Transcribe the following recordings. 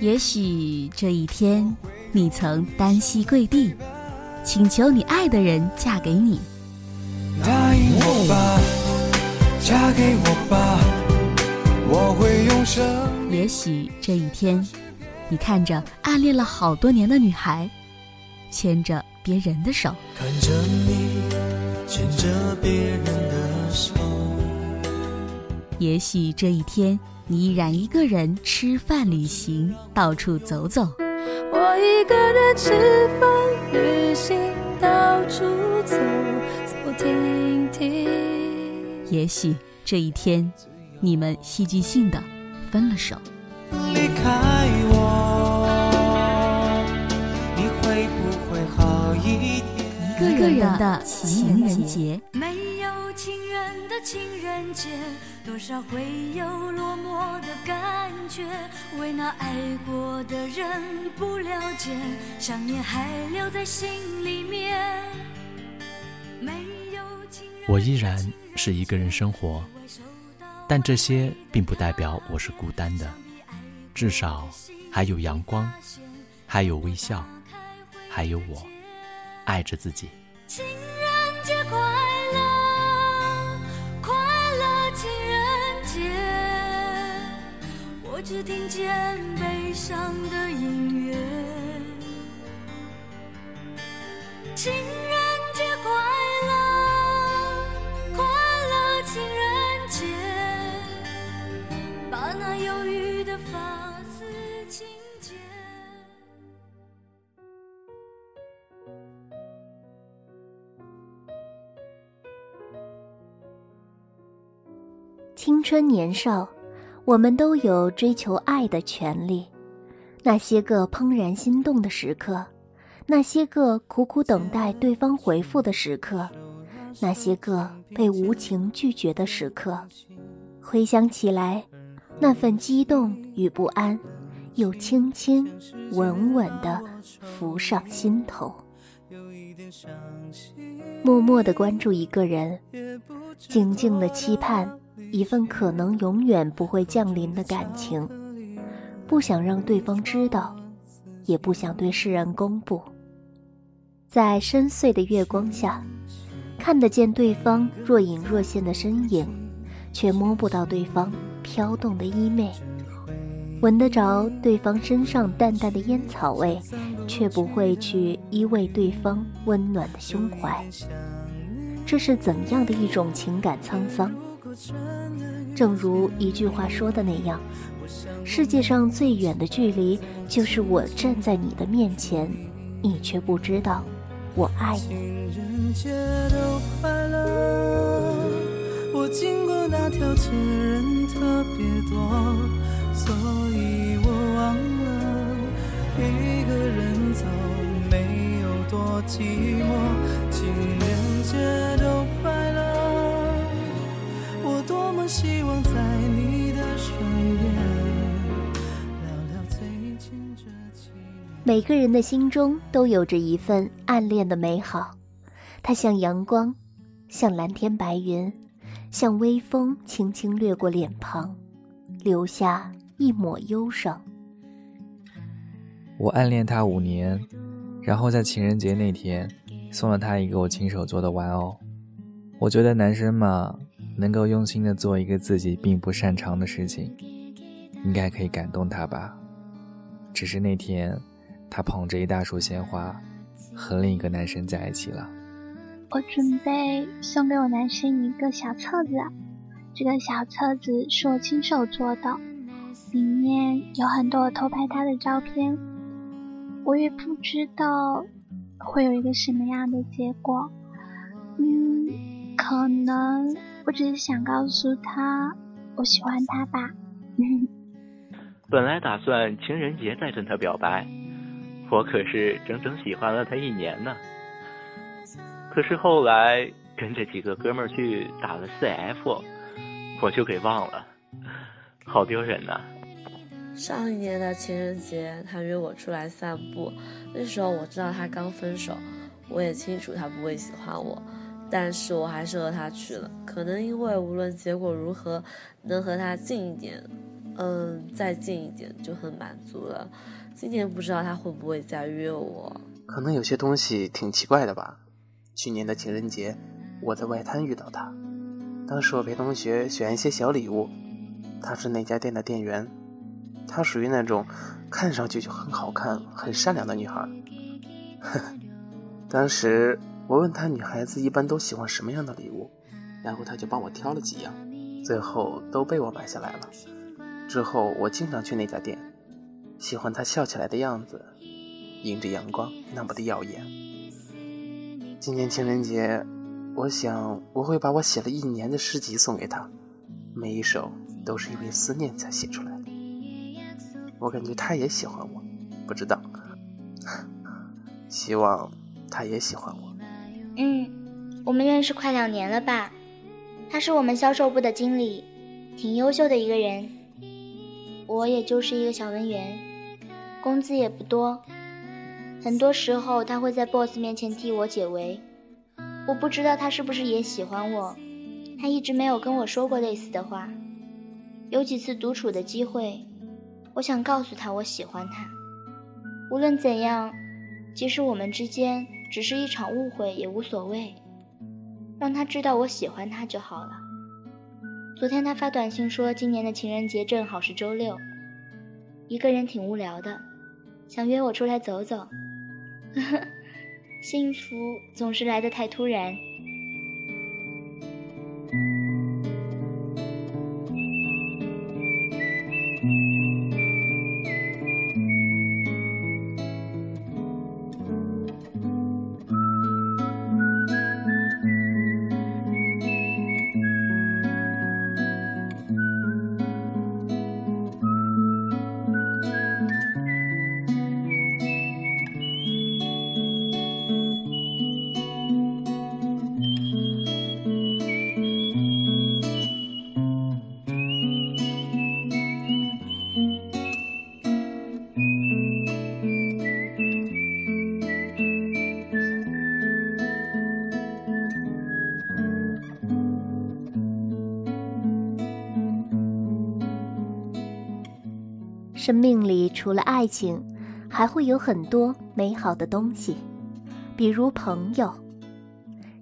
也许这一天，你曾单膝跪地，请求你爱的人嫁给你。答应我吧，嫁给我吧，我会用生。也许这一天，你看着暗恋了好多年的女孩，牵着别人的手。看着你牵着别人的手，也许这一天，你依然一个人吃饭、旅行，到处走走。我一个人吃饭、旅行，到处走走停停。也许这一天，你们戏剧性的分了手。离开一个人的情人节，没有情人的情人节，多少会有落寞的感觉。为那爱过的人不了解，想念还留在心里面。没有情人我依然是一个人生活，但这些并不代表我是孤单的，至少还有阳光，还有微笑，还有我，爱着自己。情人节快乐，快乐情人节。我只听见悲伤的音乐。情人节快乐，快乐情人节。把那忧郁青春年少，我们都有追求爱的权利。那些个怦然心动的时刻，那些个苦苦等待对方回复的时刻，那些个被无情拒绝的时刻，回想起来，那份激动与不安，又轻轻稳稳地浮上心头。默默地关注一个人，静静地期盼一份可能永远不会降临的感情，不想让对方知道，也不想对世人公布。在深邃的月光下，看得见对方若隐若现的身影，却摸不到对方飘动的衣袂，闻得着对方身上淡淡的烟草味，却不会去依偎对方温暖的胸怀。这是怎样的一种情感沧桑？正如一句话说的那样，世界上最远的距离，就是我站在你的面前，你却不知道我爱你。情人节都快乐。我经过那条街人特别多，所以我忘了一个人走没有多寂寞。情人节每个人的心中都有着一份暗恋的美好，它像阳光，像蓝天白云，像微风轻轻掠过脸庞，留下一抹忧伤。我暗恋他五年，然后在情人节那天送了他一个我亲手做的玩偶。我觉得男生嘛，能够用心的做一个自己并不擅长的事情，应该可以感动他吧。只是那天，他捧着一大束鲜花，和另一个男生在一起了。我准备送给我男生一个小册子，这个小册子是我亲手做的，里面有很多我偷拍他的照片。我也不知道会有一个什么样的结果，嗯，可能我只是想告诉他我喜欢他吧。本来打算情人节再跟他表白，我可是整整喜欢了他一年呢。可是后来跟着几个哥们儿去打了 CF，我就给忘了，好丢人呐、上一年的情人节，他约我出来散步，那时候我知道他刚分手，我也清楚他不会喜欢我，但是我还是和他去了。可能因为无论结果如何，能和他近一点，嗯，再近一点就很满足了。今年不知道他会不会再约我。可能有些东西挺奇怪的吧。去年的情人节，我在外滩遇到他，当时我陪同学选一些小礼物，他是那家店的店员。她属于那种看上去就很好看、很善良的女孩。当时我问她，女孩子一般都喜欢什么样的礼物，然后她就帮我挑了几样，最后都被我买下来了。之后我经常去那家店，喜欢他笑起来的样子，迎着阳光那么的耀眼。今年情人节，我想我会把我写了一年的诗集送给他，每一首都是因为思念才写出来的。我感觉他也喜欢我，不知道，希望他也喜欢我。嗯，我们认识快两年了吧？他是我们销售部的经理，挺优秀的一个人。我也就是一个小文员，工资也不多。很多时候他会在 boss 面前替我解围。我不知道他是不是也喜欢我，他一直没有跟我说过类似的话。有几次独处的机会。我想告诉他，我喜欢他。无论怎样，即使我们之间只是一场误会也无所谓，让他知道我喜欢他就好了。昨天他发短信说，今年的情人节正好是周六，一个人挺无聊的，想约我出来走走。幸福总是来得太突然。除了爱情，还会有很多美好的东西，比如朋友。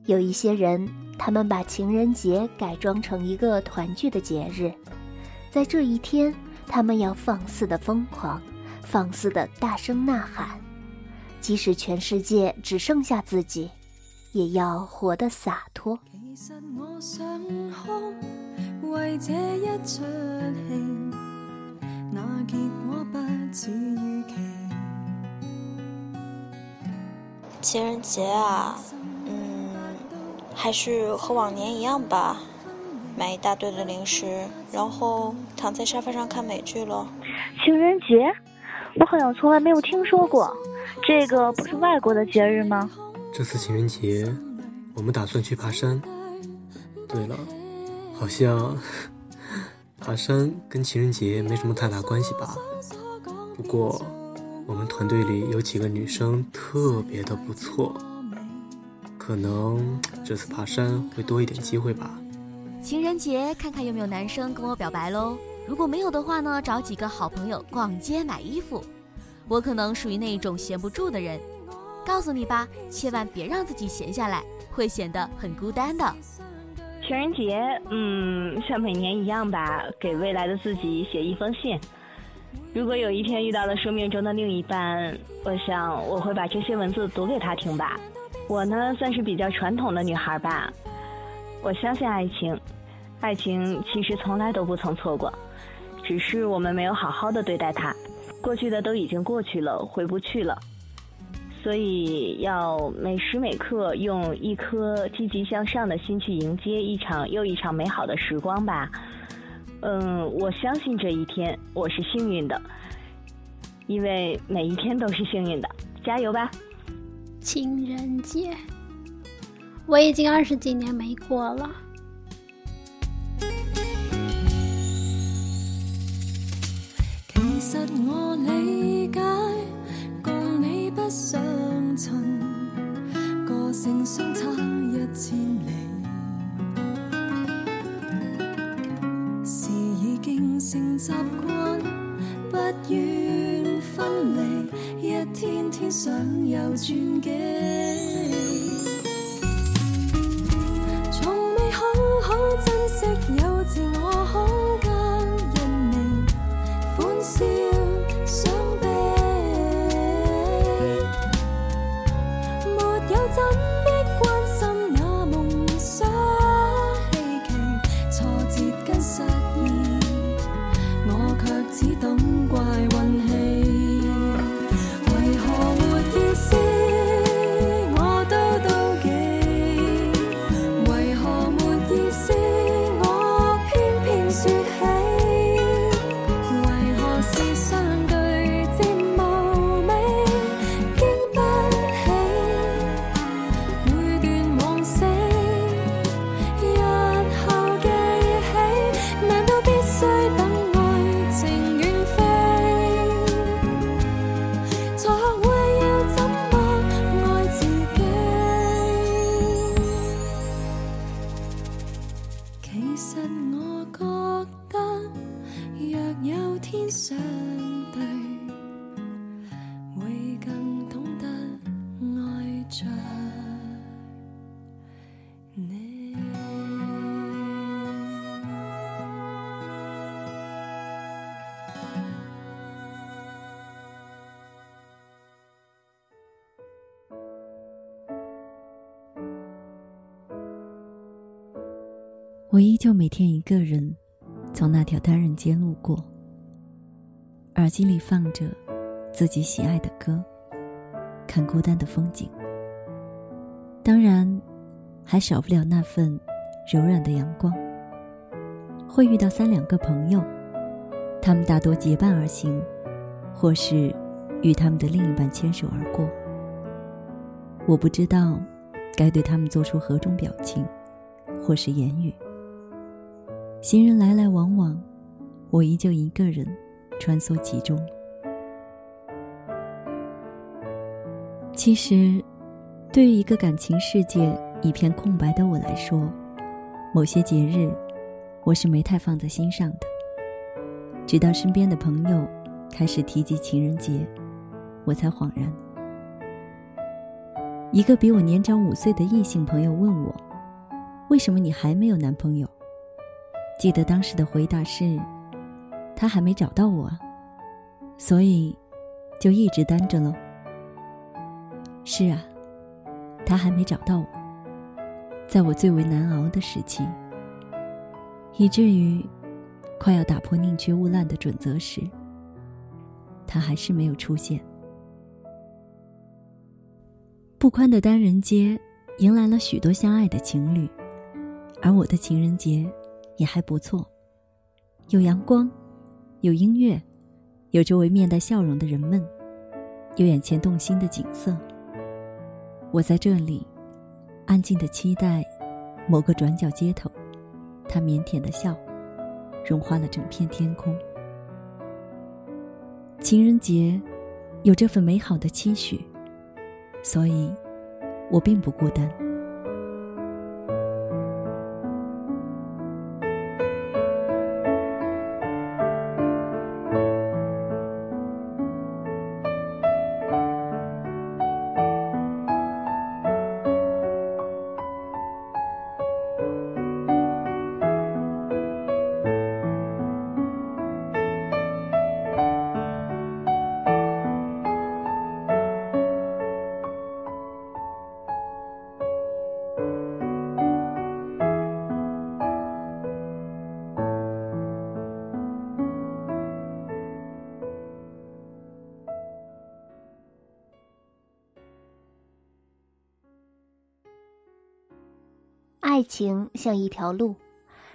有一些人，他们把情人节改装成一个团聚的节日，在这一天，他们要放肆的疯狂，放肆的大声呐喊，即使全世界只剩下自己，也要活得洒脱为这一场。情人节啊，嗯，还是和往年一样吧，买一大堆的零食，然后躺在沙发上看美剧喽。情人节，我好像从来没有听说过，这个不是外国的节日吗？这次情人节，我们打算去爬山。对了，好像。爬山跟情人节没什么太大关系吧？不过我们团队里有几个女生特别的不错，可能这次爬山会多一点机会吧。情人节看看有没有男生跟我表白喽？如果没有的话呢，找几个好朋友逛街买衣服。我可能属于那种闲不住的人，告诉你吧，千万别让自己闲下来，会显得很孤单的。情人节，嗯，像每年一样吧，给未来的自己写一封信。如果有一天遇到了生命中的另一半，我想我会把这些文字读给他听吧。我呢，算是比较传统的女孩吧。我相信爱情，爱情其实从来都不曾错过，只是我们没有好好的对待它。过去的都已经过去了，回不去了。所以要每时每刻用一颗积极向上的心去迎接一场又一场美好的时光吧。嗯，我相信这一天我是幸运的，因为每一天都是幸运的。加油吧！情人节，我已经二十几年没过了。其实我理解。相衬，个性相差一千里，是已经成习惯。愿分离，一天天想有转机。从未好好珍惜我依旧每天一个人从那条单人街路过，耳机里放着自己喜爱的歌，看孤单的风景。当然，还少不了那份柔软的阳光。会遇到三两个朋友，他们大多结伴而行，或是与他们的另一半牵手而过。我不知道该对他们做出何种表情，或是言语。行人来来往往，我依旧一个人穿梭其中。其实，对于一个感情世界一片空白的我来说，某些节日我是没太放在心上的。直到身边的朋友开始提及情人节，我才恍然。一个比我年长五岁的异性朋友问我：“为什么你还没有男朋友？”记得当时的回答是：“他还没找到我，所以就一直单着喽。”是啊，他还没找到我，在我最为难熬的时期，以至于快要打破宁缺毋滥的准则时，他还是没有出现。不宽的单人街迎来了许多相爱的情侣，而我的情人节。也还不错，有阳光，有音乐，有周围面带笑容的人们，有眼前动心的景色。我在这里，安静的期待某个转角街头，他腼腆的笑，融化了整片天空。情人节，有这份美好的期许，所以，我并不孤单。像一条路，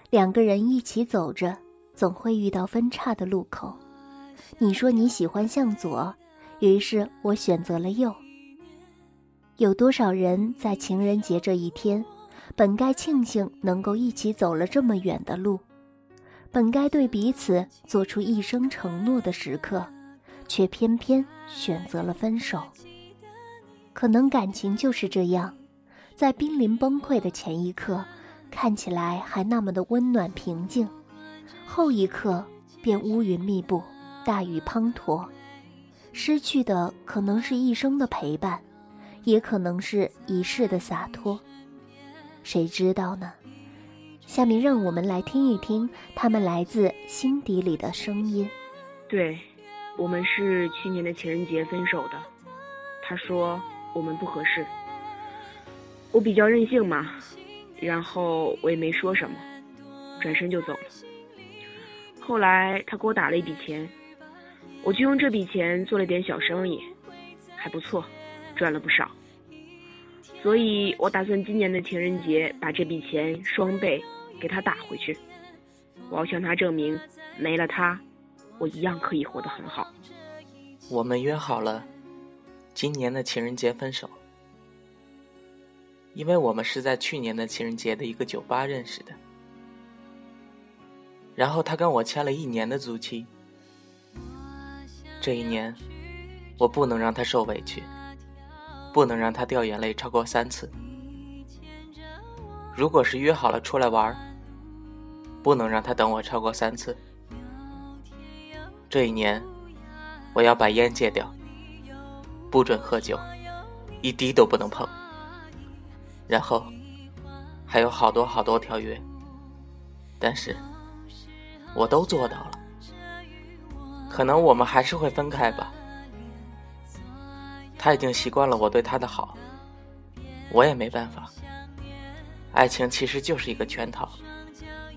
两个人一起走着，总会遇到分岔的路口。你说你喜欢向左，于是我选择了右。有多少人在情人节这一天，本该庆幸能够一起走了这么远的路，本该对彼此做出一生承诺的时刻，却偏偏选择了分手。可能感情就是这样。在濒临崩溃的前一刻，看起来还那么的温暖平静，后一刻便乌云密布，大雨滂沱，失去的可能是一生的陪伴，也可能是一世的洒脱，谁知道呢？下面让我们来听一听他们来自心底里的声音。对，我们是去年的情人节分手的。他说我们不合适，我比较任性嘛，然后我也没说什么，转身就走了。后来他给我打了一笔钱，我就用这笔钱做了点小生意，还不错，赚了不少。所以我打算今年的情人节把这笔钱双倍给他打回去。我要向他证明，没了他，我一样可以活得很好。我们约好了。今年的情人节分手，因为我们是在去年的情人节的一个酒吧认识的。然后他跟我签了一年的租期，这一年我不能让他受委屈，不能让他掉眼泪超过三次。如果是约好了出来玩，不能让他等我超过三次。这一年我要把烟戒掉。不准喝酒，一滴都不能碰。然后还有好多好多条约，但是我都做到了。可能我们还是会分开吧。他已经习惯了我对他的好，我也没办法。爱情其实就是一个圈套，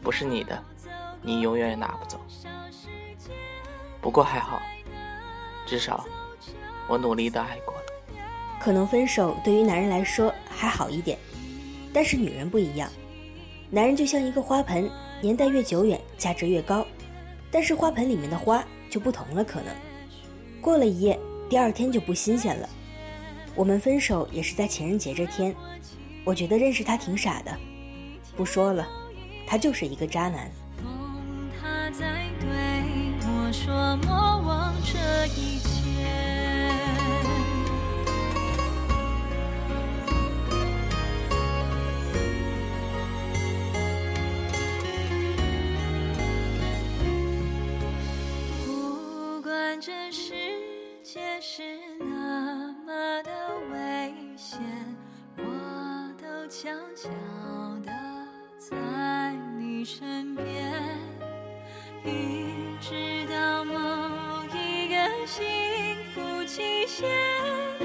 不是你的，你永远也拿不走。不过还好，至少。我努力的爱过了，可能分手对于男人来说还好一点，但是女人不一样，男人就像一个花盆，年代越久远，价值越高，但是花盆里面的花就不同了，可能过了一夜，第二天就不新鲜了。我们分手也是在情人节这天，我觉得认识他挺傻的，不说了，他就是一个渣男。他在对我说莫忘这一切。悄悄的在你身边一直到某一个幸福极限。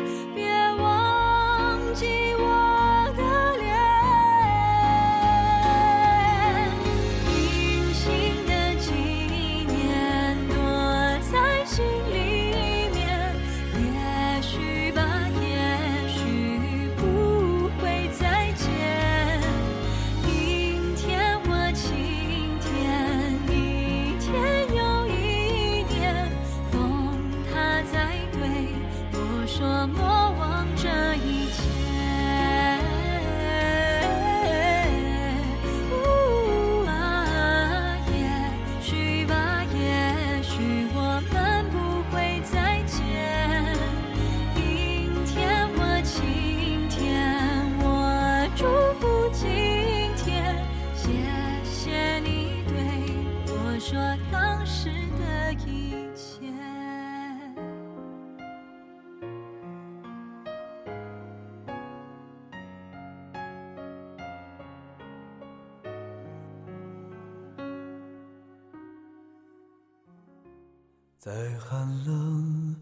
再寒冷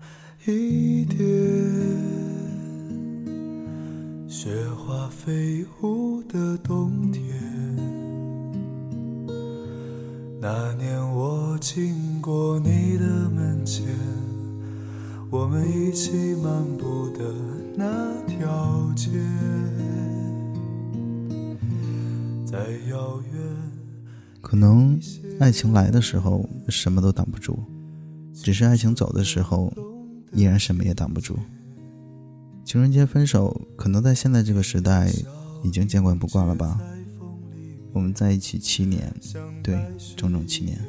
一点，雪花飞舞的冬天。那年我经我们一起漫步的那条街，在遥远。可能爱情来的时候，什么都挡不住。只是爱情走的时候，依然什么也挡不住。情人节分手，可能在现在这个时代已经见惯不惯了吧？我们在一起七年，对，整整七年。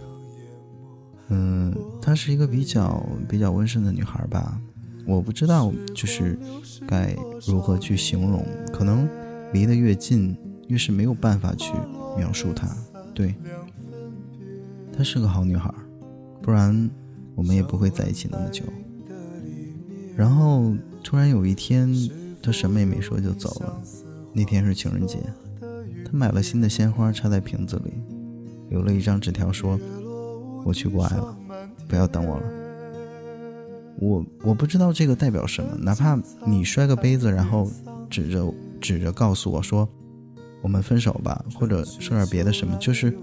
嗯，她是一个比较比较温顺的女孩吧？我不知道，就是该如何去形容。可能离得越近，越是没有办法去描述她。对，她是个好女孩，不然。我们也不会在一起那么久。然后突然有一天，他什么也没说就走了。那天是情人节，他买了新的鲜花插在瓶子里，留了一张纸条说：“我去国外了，不要等我了。”我我不知道这个代表什么，哪怕你摔个杯子，然后指着指着告诉我说：“我们分手吧”，或者说点别的什么，就是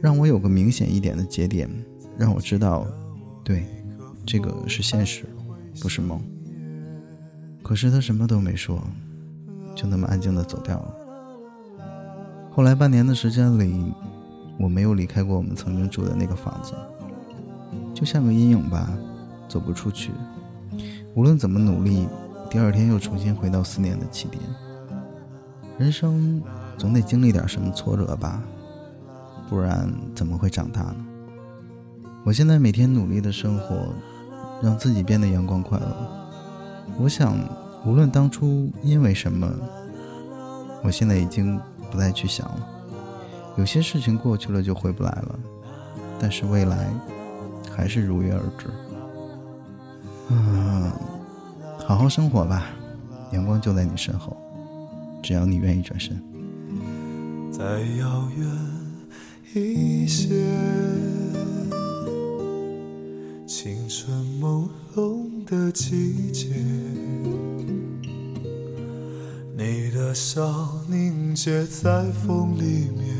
让我有个明显一点的节点，让我知道，对，这个是现实。不是梦，可是他什么都没说，就那么安静的走掉了。后来半年的时间里，我没有离开过我们曾经住的那个房子，就像个阴影吧，走不出去。无论怎么努力，第二天又重新回到思念的起点。人生总得经历点什么挫折吧，不然怎么会长大呢？我现在每天努力的生活。让自己变得阳光快乐。我想，无论当初因为什么，我现在已经不再去想了。有些事情过去了就回不来了，但是未来还是如约而至。嗯，好好生活吧，阳光就在你身后，只要你愿意转身。再遥远一些。青春朦胧的季节，你的笑凝结在风里面，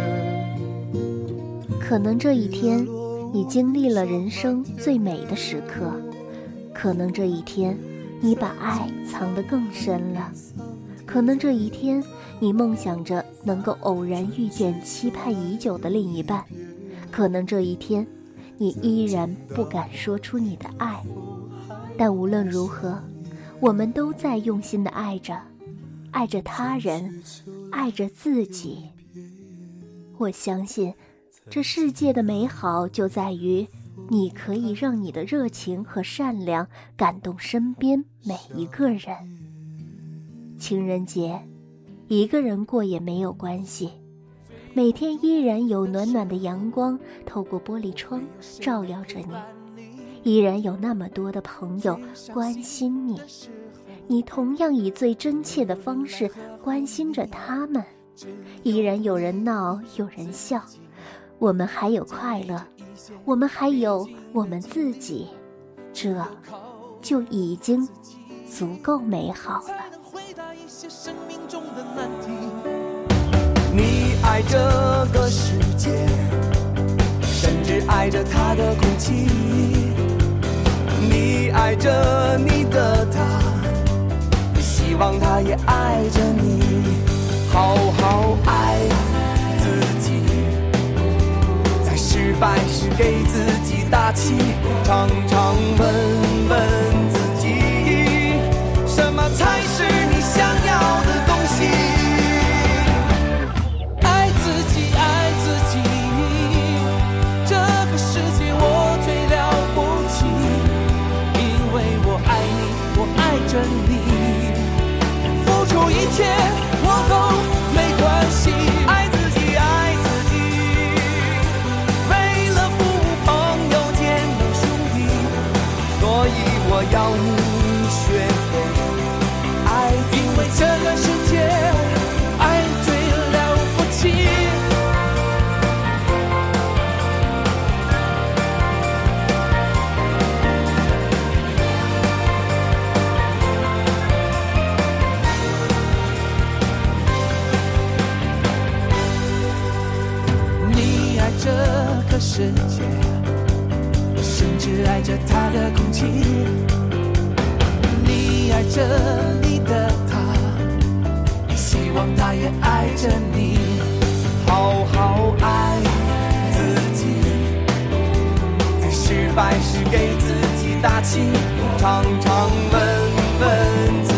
可能这一天，你经历了人生最美的时刻；可能这一天，你把爱藏得更深了；可能这一天，你梦想着能够偶然遇见期盼已久的另一半；可能这一天。你依然不敢说出你的爱，但无论如何，我们都在用心的爱着，爱着他人，爱着自己。我相信，这世界的美好就在于，你可以让你的热情和善良感动身边每一个人。情人节，一个人过也没有关系。每天依然有暖暖的阳光透过玻璃窗照耀着你，依然有那么多的朋友关心你，你同样以最真切的方式关心着他们，依然有人闹有人笑，我们还有快乐，我们还有我们自己，这就已经足够美好了。你爱这个世界，甚至爱着它的空气。你爱着你的他，希望他也爱着你。好好爱凡事给自己打气，常常问。世界我甚至爱着他的空气你爱着你的他希望他也爱着你好好爱自己在失败时给自己打气常常问问自